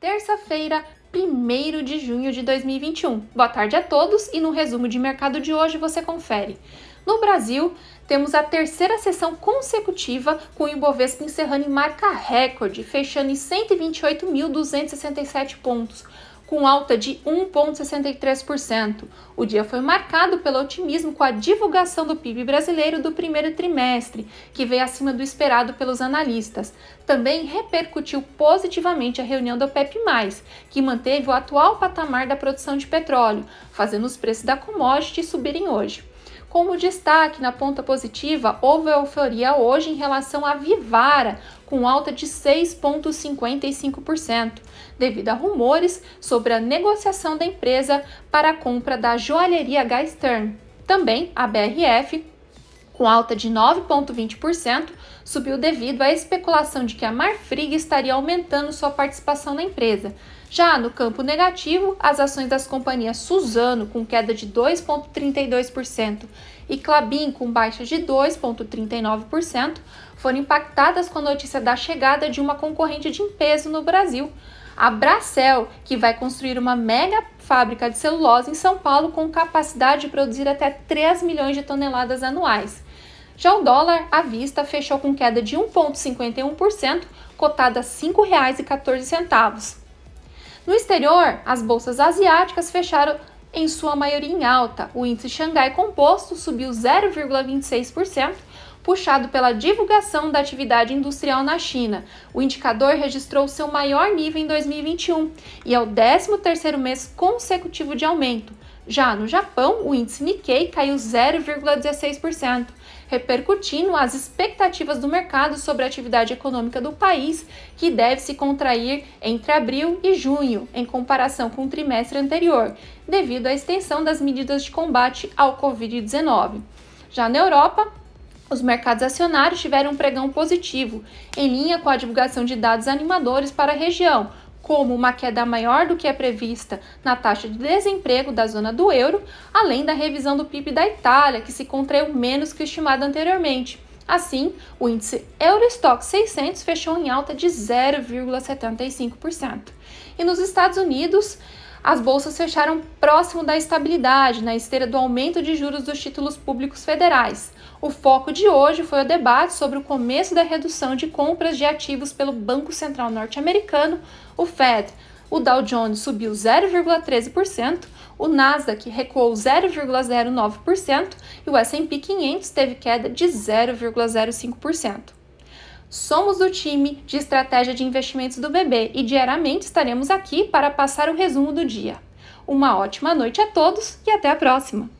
terça-feira, 1 de junho de 2021. Boa tarde a todos e no resumo de mercado de hoje você confere. No Brasil, temos a terceira sessão consecutiva com o Ibovespa encerrando em marca recorde, fechando em 128.267 pontos, com alta de 1,63%. O dia foi marcado pelo otimismo com a divulgação do PIB brasileiro do primeiro trimestre, que veio acima do esperado pelos analistas. Também repercutiu positivamente a reunião do OPEP+, que manteve o atual patamar da produção de petróleo, fazendo os preços da commodity subirem hoje. Como destaque na ponta positiva, houve euforia hoje em relação à Vivara, com alta de 6,55%, devido a rumores sobre a negociação da empresa para a compra da joalheria Stern. Também a BRF, com alta de 9,20%, subiu devido à especulação de que a Marfrig estaria aumentando sua participação na empresa. Já no campo negativo, as ações das companhias Suzano com queda de 2,32% e Clabin com baixa de 2,39% foram impactadas com a notícia da chegada de uma concorrente de peso no Brasil, a Bracel, que vai construir uma mega fábrica de celulose em São Paulo com capacidade de produzir até 3 milhões de toneladas anuais. Já o dólar à vista fechou com queda de 1,51%, cotada a R$ 5,14. No exterior, as bolsas asiáticas fecharam em sua maioria em alta. O índice Xangai Composto subiu 0,26%, puxado pela divulgação da atividade industrial na China. O indicador registrou seu maior nível em 2021 e é o 13º mês consecutivo de aumento. Já no Japão, o índice Nikkei caiu 0,16%, repercutindo as expectativas do mercado sobre a atividade econômica do país, que deve se contrair entre abril e junho, em comparação com o trimestre anterior, devido à extensão das medidas de combate ao Covid-19. Já na Europa, os mercados acionários tiveram um pregão positivo, em linha com a divulgação de dados animadores para a região, como uma queda maior do que é prevista na taxa de desemprego da zona do euro, além da revisão do PIB da Itália, que se contraiu menos que o estimado anteriormente. Assim, o índice Eurostock 600 fechou em alta de 0,75%. E nos Estados Unidos, as bolsas fecharam próximo da estabilidade na esteira do aumento de juros dos títulos públicos federais. O foco de hoje foi o debate sobre o começo da redução de compras de ativos pelo Banco Central norte-americano, o Fed. O Dow Jones subiu 0,13%, o Nasdaq recuou 0,09% e o S&P 500 teve queda de 0,05%. Somos do time de estratégia de investimentos do BB e diariamente estaremos aqui para passar o resumo do dia. Uma ótima noite a todos e até a próxima!